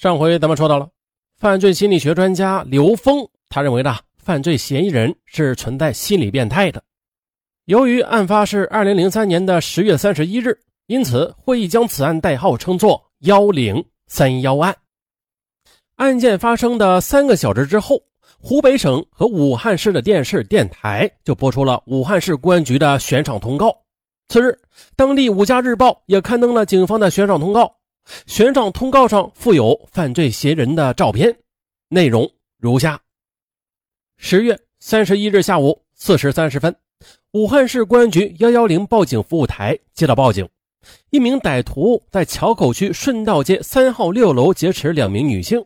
上回咱们说到了，犯罪心理学专家刘峰，他认为呢，犯罪嫌疑人是存在心理变态的。由于案发是二零零三年的十月三十一日，因此会议将此案代号称作“幺零三幺案”。案件发生的三个小时之后，湖北省和武汉市的电视电台就播出了武汉市公安局的悬赏通告。次日，当地《五家日报》也刊登了警方的悬赏通告。悬赏通告上附有犯罪嫌疑人的照片，内容如下：十月三十一日下午四时三十分，武汉市公安局幺幺零报警服务台接到报警，一名歹徒在桥口区顺道街三号六楼劫持两名女性。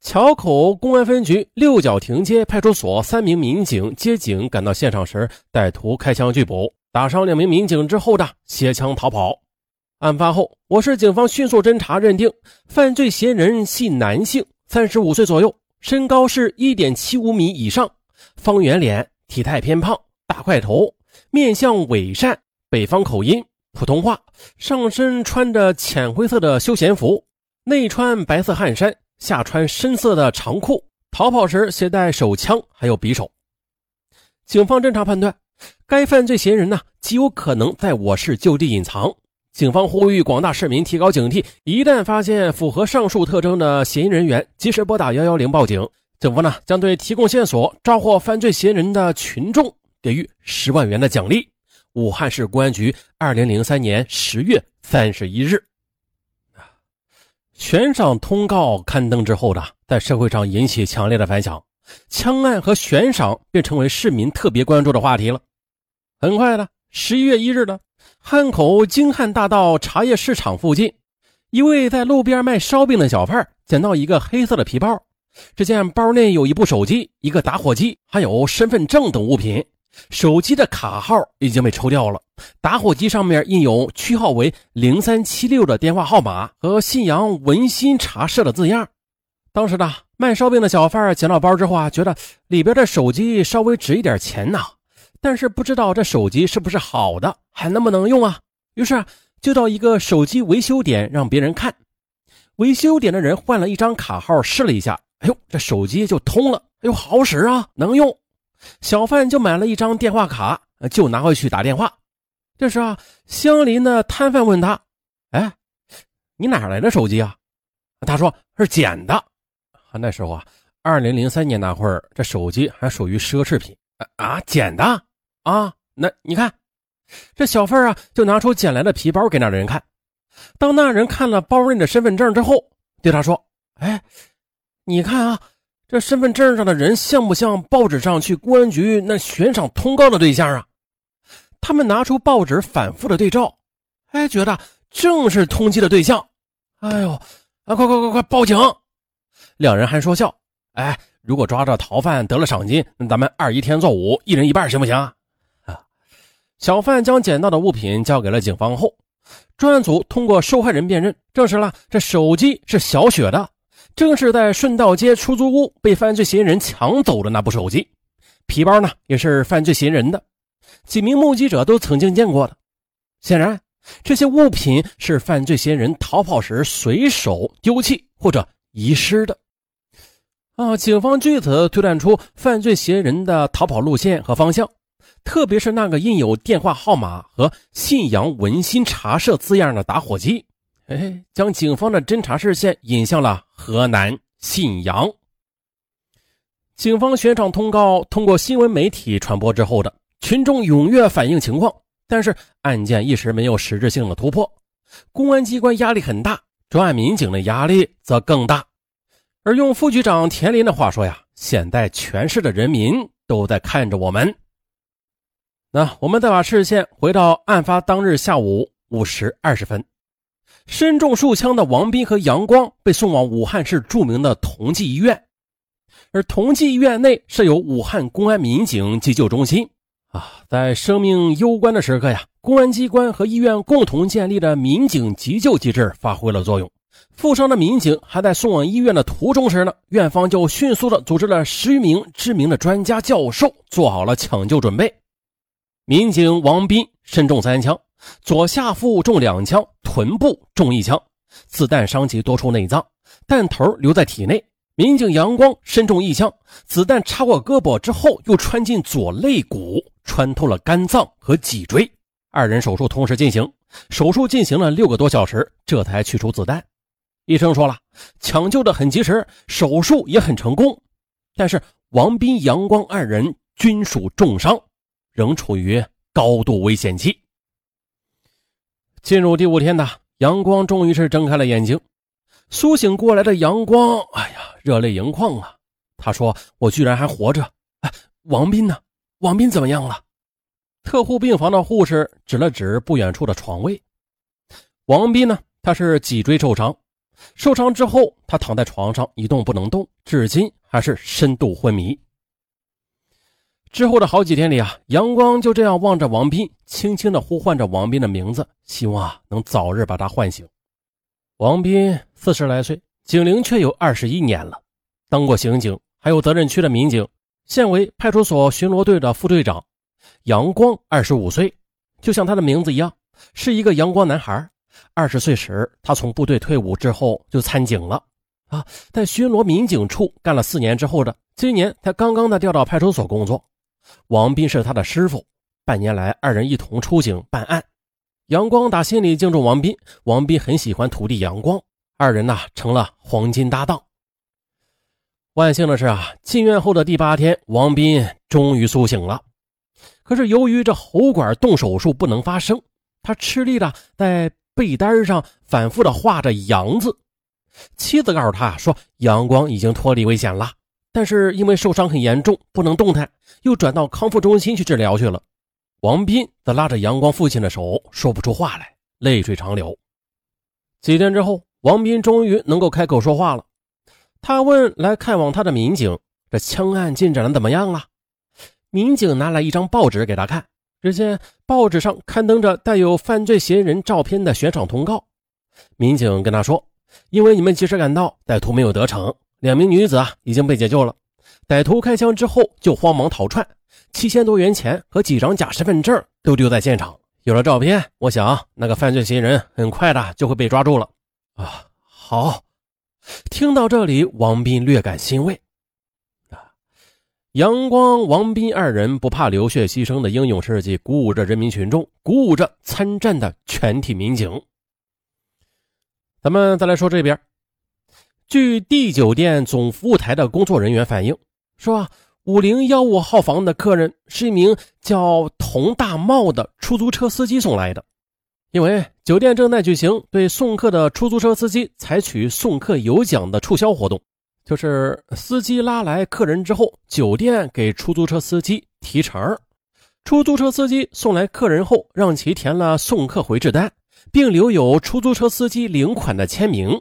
桥口公安分局六角亭街派出所三名民警接警赶到现场时，歹徒开枪拒捕，打伤两名民警之后的携枪逃跑。案发后，我市警方迅速侦查，认定犯罪嫌疑人系男性，三十五岁左右，身高是一点七五米以上，方圆脸，体态偏胖，大块头，面相伪善，北方口音，普通话，上身穿着浅灰色的休闲服，内穿白色汗衫，下穿深色的长裤，逃跑时携带手枪还有匕首。警方侦查判断，该犯罪嫌疑人呢极有可能在我市就地隐藏。警方呼吁广大市民提高警惕，一旦发现符合上述特征的嫌疑人员，及时拨打幺幺零报警。警方呢将对提供线索、抓获犯罪嫌疑人的群众给予十万元的奖励。武汉市公安局，二零零三年十月三十一日。悬赏通告刊登之后呢，在社会上引起强烈的反响，枪案和悬赏便成为市民特别关注的话题了。很快的，十一月一日呢。汉口京汉大道茶叶市场附近，一位在路边卖烧饼的小贩捡到一个黑色的皮包，只见包内有一部手机、一个打火机，还有身份证等物品。手机的卡号已经被抽掉了，打火机上面印有区号为零三七六的电话号码和信阳文心茶社的字样。当时呢卖烧饼的小贩捡到包之后啊，觉得里边的手机稍微值一点钱呐。但是不知道这手机是不是好的，还能不能用啊？于是就到一个手机维修点让别人看。维修点的人换了一张卡号试了一下，哎呦，这手机就通了，哎呦，好使啊，能用。小贩就买了一张电话卡，就拿回去打电话。这时啊，相邻的摊贩问他：“哎，你哪来的手机啊？”他说：“是捡的。”那时候啊，二零零三年那会儿，这手机还属于奢侈品啊，捡的。啊，那你看，这小贩啊，就拿出捡来的皮包给那人看。当那人看了包内的身份证之后，对他说：“哎，你看啊，这身份证上的人像不像报纸上去公安局那悬赏通告的对象啊？”他们拿出报纸反复的对照，哎，觉得正是通缉的对象。哎呦，啊，快快快快报警！两人还说笑：“哎，如果抓着逃犯得了赏金，那咱们二一天做五，一人一半，行不行？”小贩将捡到的物品交给了警方后，专案组通过受害人辨认，证实了这手机是小雪的，正是在顺道街出租屋被犯罪嫌疑人抢走的那部手机。皮包呢，也是犯罪嫌疑人的，几名目击者都曾经见过的。显然，这些物品是犯罪嫌疑人逃跑时随手丢弃或者遗失的。啊，警方据此推断出犯罪嫌疑人的逃跑路线和方向。特别是那个印有电话号码和“信阳文心茶社”字样的打火机，哎，将警方的侦查视线引向了河南信阳。警方悬赏通告通过新闻媒体传播之后的群众踊跃反映情况，但是案件一时没有实质性的突破，公安机关压力很大，专案民警的压力则更大。而用副局长田林的话说呀，现在全市的人民都在看着我们。那我们再把视线回到案发当日下午五时二十分，身中数枪的王斌和杨光被送往武汉市著名的同济医院，而同济医院内设有武汉公安民警急救中心。啊，在生命攸关的时刻呀，公安机关和医院共同建立的民警急救机制发挥了作用。负伤的民警还在送往医院的途中时呢，院方就迅速的组织了十余名知名的专家教授，做好了抢救准备。民警王斌身中三枪，左下腹中两枪，臀部中一枪，子弹伤及多处内脏，弹头留在体内。民警杨光身中一枪，子弹插过胳膊之后，又穿进左肋骨，穿透了肝脏和脊椎。二人手术同时进行，手术进行了六个多小时，这才取出子弹。医生说了，抢救的很及时，手术也很成功。但是王斌、杨光二人均属重伤，仍处于高度危险期。进入第五天的阳光终于是睁开了眼睛，苏醒过来的阳光，哎呀，热泪盈眶啊！他说：“我居然还活着！哎，王斌呢？王斌怎么样了？”特护病房的护士指了指不远处的床位。王斌呢？他是脊椎受伤，受伤之后他躺在床上一动不能动，至今还是深度昏迷。之后的好几天里啊，阳光就这样望着王斌，轻轻地呼唤着王斌的名字，希望啊能早日把他唤醒。王斌四十来岁，警龄却有二十一年了，当过刑警，还有责任区的民警，现为派出所巡逻队的副队长。阳光二十五岁，就像他的名字一样，是一个阳光男孩。二十岁时，他从部队退伍之后就参警了，啊，在巡逻民警处干了四年之后的今年，才刚刚的调到派出所工作。王斌是他的师傅，半年来二人一同出警办案。阳光打心里敬重王斌，王斌很喜欢徒弟阳光，二人呐成了黄金搭档。万幸的是啊，进院后的第八天，王斌终于苏醒了。可是由于这喉管动手术不能发声，他吃力的在被单上反复的画着“阳”字。妻子告诉他说，阳光已经脱离危险了。但是因为受伤很严重，不能动弹，又转到康复中心去治疗去了。王斌则拉着阳光父亲的手，说不出话来，泪水长流。几天之后，王斌终于能够开口说话了。他问来看望他的民警：“这枪案进展的怎么样了？”民警拿来一张报纸给他看，只见报纸上刊登着带有犯罪嫌疑人照片的悬赏通告。民警跟他说：“因为你们及时赶到，歹徒没有得逞。”两名女子啊已经被解救了，歹徒开枪之后就慌忙逃窜，七千多元钱和几张假身份证都丢在现场。有了照片，我想那个犯罪嫌疑人很快的就会被抓住了。啊，好！听到这里，王斌略感欣慰。啊，阳光、王斌二人不怕流血牺牲的英勇事迹，鼓舞着人民群众，鼓舞着参战的全体民警。咱们再来说这边。据 D 酒店总服务台的工作人员反映，说五零幺五号房的客人是一名叫童大茂的出租车司机送来的。因为酒店正在举行对送客的出租车司机采取送客有奖的促销活动，就是司机拉来客人之后，酒店给出租车司机提成。出租车司机送来客人后，让其填了送客回执单，并留有出租车司机领款的签名。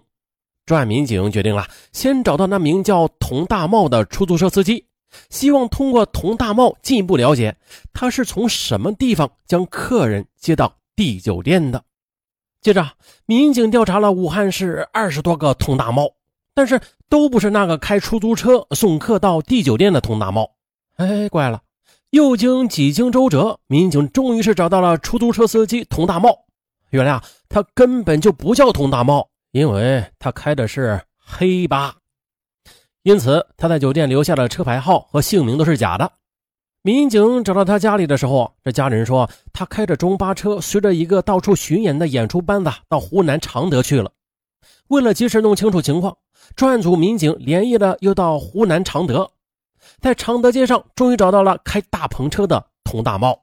专案民警决定了，先找到那名叫童大茂的出租车司机，希望通过童大茂进一步了解他是从什么地方将客人接到 D 酒店的。接着，民警调查了武汉市二十多个童大茂，但是都不是那个开出租车送客到 D 酒店的童大茂。哎，怪了！又经几经周折，民警终于是找到了出租车司机童大茂。原来啊，他根本就不叫童大茂。因为他开的是黑八，因此他在酒店留下的车牌号和姓名都是假的。民警找到他家里的时候，这家人说他开着中巴车，随着一个到处巡演的演出班子到湖南常德去了。为了及时弄清楚情况，专案组民警连夜的又到湖南常德，在常德街上终于找到了开大篷车的佟大茂。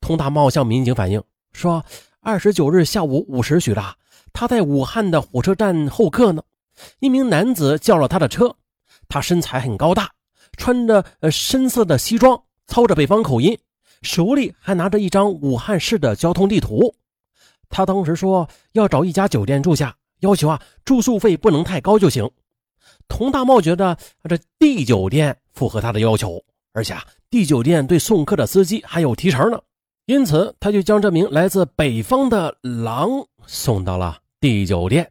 佟大茂向民警反映说，二十九日下午五时许的。他在武汉的火车站候客呢，一名男子叫了他的车。他身材很高大，穿着呃深色的西装，操着北方口音，手里还拿着一张武汉市的交通地图。他当时说要找一家酒店住下，要求啊住宿费不能太高就行。佟大茂觉得这 D 酒店符合他的要求，而且啊 D 酒店对送客的司机还有提成呢。因此，他就将这名来自北方的狼送到了 D 酒店。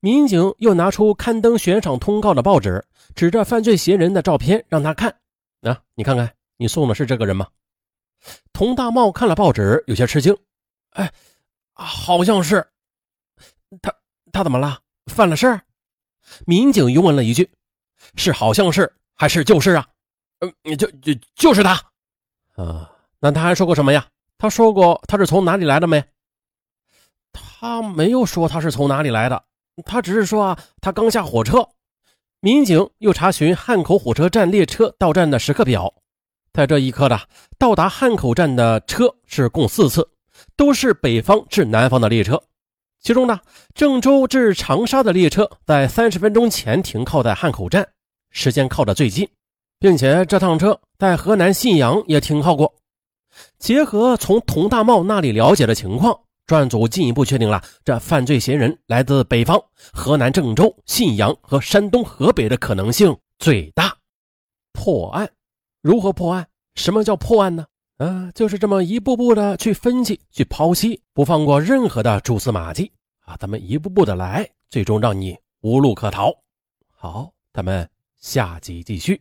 民警又拿出刊登悬赏通告的报纸，指着犯罪嫌疑人的照片让他看：“啊，你看看，你送的是这个人吗？”佟大茂看了报纸，有些吃惊：“哎，好像是他，他怎么了？犯了事儿？民警又问了一句：“是好像是还是就是啊？”“嗯，就就就是他。”“啊，那他还说过什么呀？他说过他是从哪里来的没？”“他没有说他是从哪里来的，他只是说啊，他刚下火车。”民警又查询汉口火车站列车到站的时刻表，在这一刻的到达汉口站的车是共四次，都是北方至南方的列车。其中呢，郑州至长沙的列车在三十分钟前停靠在汉口站，时间靠得最近，并且这趟车在河南信阳也停靠过。结合从佟大茂那里了解的情况。专案组进一步确定了，这犯罪嫌疑人来自北方，河南郑州、信阳和山东河北的可能性最大。破案，如何破案？什么叫破案呢？啊，就是这么一步步的去分析、去剖析，不放过任何的蛛丝马迹啊！咱们一步步的来，最终让你无路可逃。好，咱们下集继续。